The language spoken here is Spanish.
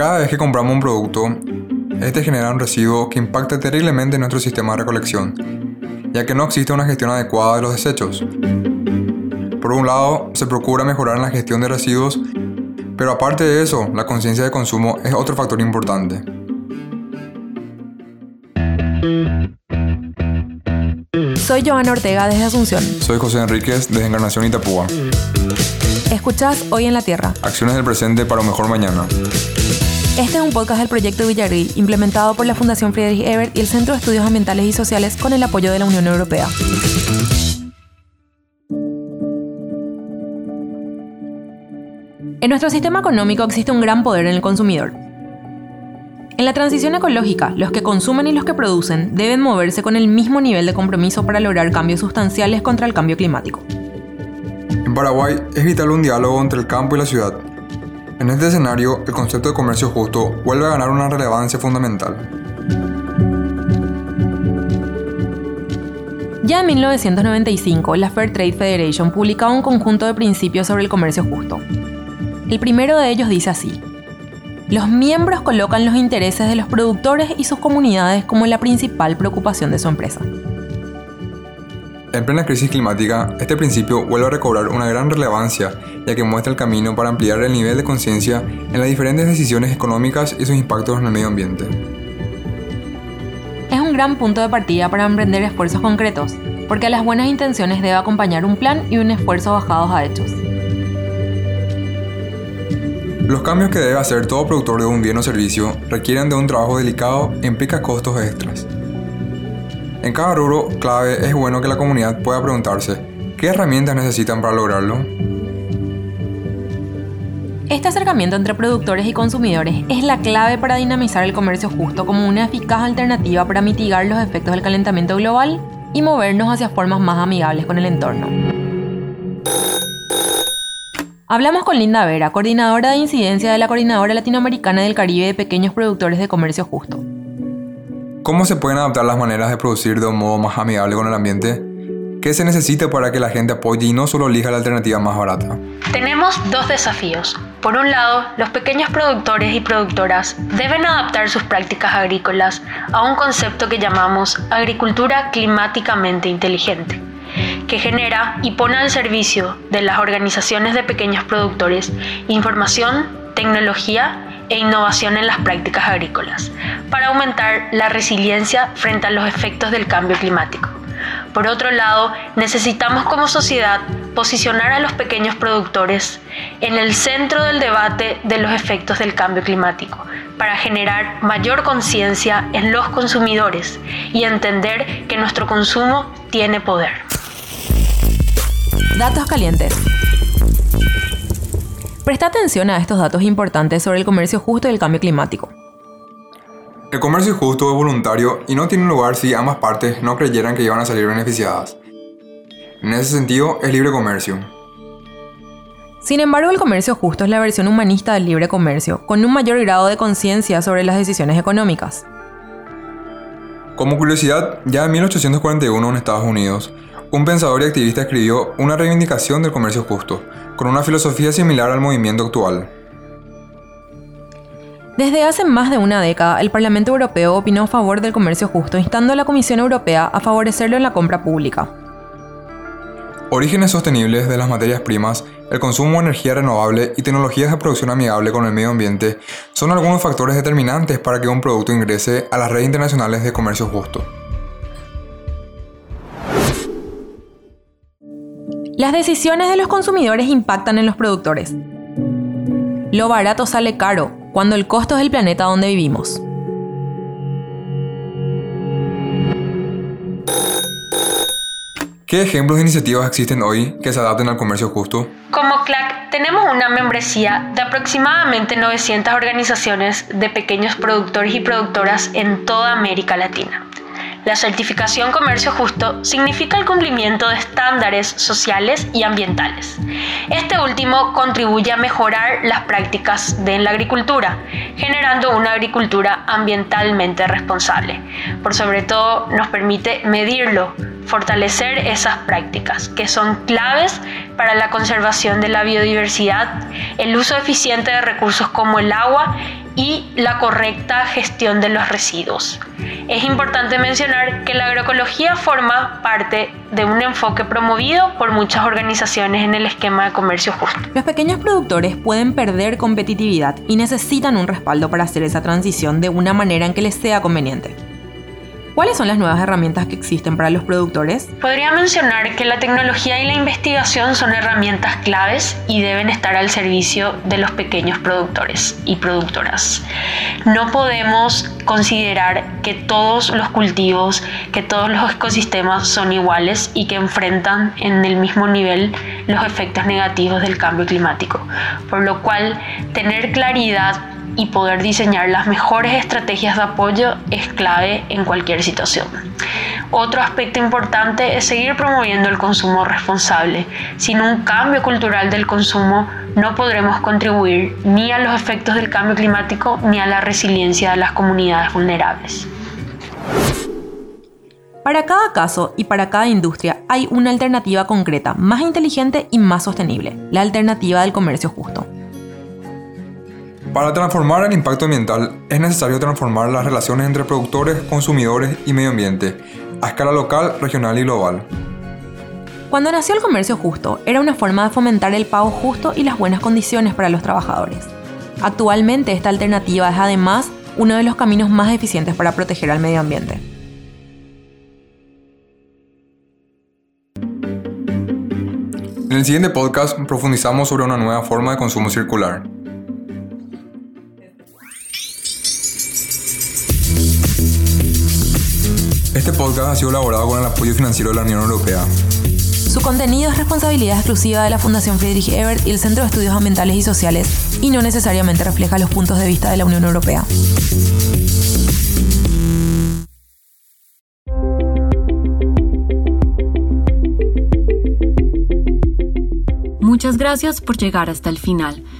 Cada vez que compramos un producto, este genera un residuo que impacta terriblemente en nuestro sistema de recolección, ya que no existe una gestión adecuada de los desechos. Por un lado, se procura mejorar en la gestión de residuos, pero aparte de eso, la conciencia de consumo es otro factor importante. Soy Joana Ortega desde Asunción. Soy José Enríquez desde Encarnación Itapúa. Escuchás Hoy en la Tierra. Acciones del presente para un mejor mañana. Este es un podcast del proyecto Villarreal, implementado por la Fundación Friedrich Ebert y el Centro de Estudios Ambientales y Sociales con el apoyo de la Unión Europea. En nuestro sistema económico existe un gran poder en el consumidor. En la transición ecológica, los que consumen y los que producen deben moverse con el mismo nivel de compromiso para lograr cambios sustanciales contra el cambio climático. En Paraguay es vital un diálogo entre el campo y la ciudad. En este escenario, el concepto de comercio justo vuelve a ganar una relevancia fundamental. Ya en 1995, la Fair Trade Federation publicaba un conjunto de principios sobre el comercio justo. El primero de ellos dice así. Los miembros colocan los intereses de los productores y sus comunidades como la principal preocupación de su empresa. En plena crisis climática, este principio vuelve a recobrar una gran relevancia, ya que muestra el camino para ampliar el nivel de conciencia en las diferentes decisiones económicas y sus impactos en el medio ambiente. Es un gran punto de partida para emprender esfuerzos concretos, porque a las buenas intenciones debe acompañar un plan y un esfuerzo bajados a hechos. Los cambios que debe hacer todo productor de un bien o servicio requieren de un trabajo delicado e implica costos extras. En cada rubro clave es bueno que la comunidad pueda preguntarse qué herramientas necesitan para lograrlo. Este acercamiento entre productores y consumidores es la clave para dinamizar el comercio justo como una eficaz alternativa para mitigar los efectos del calentamiento global y movernos hacia formas más amigables con el entorno. Hablamos con Linda Vera, coordinadora de incidencia de la Coordinadora Latinoamericana del Caribe de Pequeños Productores de Comercio Justo. ¿Cómo se pueden adaptar las maneras de producir de un modo más amigable con el ambiente? ¿Qué se necesita para que la gente apoye y no solo elija la alternativa más barata? Tenemos dos desafíos. Por un lado, los pequeños productores y productoras deben adaptar sus prácticas agrícolas a un concepto que llamamos agricultura climáticamente inteligente que genera y pone al servicio de las organizaciones de pequeños productores información, tecnología e innovación en las prácticas agrícolas, para aumentar la resiliencia frente a los efectos del cambio climático. Por otro lado, necesitamos como sociedad posicionar a los pequeños productores en el centro del debate de los efectos del cambio climático, para generar mayor conciencia en los consumidores y entender que nuestro consumo tiene poder. Datos calientes. Presta atención a estos datos importantes sobre el comercio justo y el cambio climático. El comercio justo es voluntario y no tiene lugar si ambas partes no creyeran que iban a salir beneficiadas. En ese sentido, es libre comercio. Sin embargo, el comercio justo es la versión humanista del libre comercio, con un mayor grado de conciencia sobre las decisiones económicas. Como curiosidad, ya en 1841 en Estados Unidos, un pensador y activista escribió una reivindicación del comercio justo, con una filosofía similar al movimiento actual. Desde hace más de una década, el Parlamento Europeo opinó a favor del comercio justo, instando a la Comisión Europea a favorecerlo en la compra pública. Orígenes sostenibles de las materias primas, el consumo de energía renovable y tecnologías de producción amigable con el medio ambiente son algunos factores determinantes para que un producto ingrese a las redes internacionales de comercio justo. Las decisiones de los consumidores impactan en los productores. Lo barato sale caro cuando el costo es el planeta donde vivimos. ¿Qué ejemplos de iniciativas existen hoy que se adapten al comercio justo? Como CLAC tenemos una membresía de aproximadamente 900 organizaciones de pequeños productores y productoras en toda América Latina. La certificación comercio justo significa el cumplimiento de estándares sociales y ambientales. Este último contribuye a mejorar las prácticas de la agricultura, generando una agricultura ambientalmente responsable. Por sobre todo nos permite medirlo, fortalecer esas prácticas que son claves para la conservación de la biodiversidad, el uso eficiente de recursos como el agua y la correcta gestión de los residuos. Es importante mencionar que la agroecología forma parte de un enfoque promovido por muchas organizaciones en el esquema de comercio justo. Los pequeños productores pueden perder competitividad y necesitan un respaldo para hacer esa transición de una manera en que les sea conveniente. ¿Cuáles son las nuevas herramientas que existen para los productores? Podría mencionar que la tecnología y la investigación son herramientas claves y deben estar al servicio de los pequeños productores y productoras. No podemos considerar que todos los cultivos, que todos los ecosistemas son iguales y que enfrentan en el mismo nivel los efectos negativos del cambio climático, por lo cual tener claridad y poder diseñar las mejores estrategias de apoyo es clave en cualquier situación. Otro aspecto importante es seguir promoviendo el consumo responsable. Sin un cambio cultural del consumo no podremos contribuir ni a los efectos del cambio climático ni a la resiliencia de las comunidades vulnerables. Para cada caso y para cada industria hay una alternativa concreta, más inteligente y más sostenible, la alternativa del comercio justo. Para transformar el impacto ambiental es necesario transformar las relaciones entre productores, consumidores y medio ambiente, a escala local, regional y global. Cuando nació el comercio justo, era una forma de fomentar el pago justo y las buenas condiciones para los trabajadores. Actualmente esta alternativa es además uno de los caminos más eficientes para proteger al medio ambiente. En el siguiente podcast profundizamos sobre una nueva forma de consumo circular. Podcast ha sido elaborado con el apoyo financiero de la Unión Europea. Su contenido es responsabilidad exclusiva de la Fundación Friedrich Ebert y el Centro de Estudios Ambientales y Sociales y no necesariamente refleja los puntos de vista de la Unión Europea. Muchas gracias por llegar hasta el final.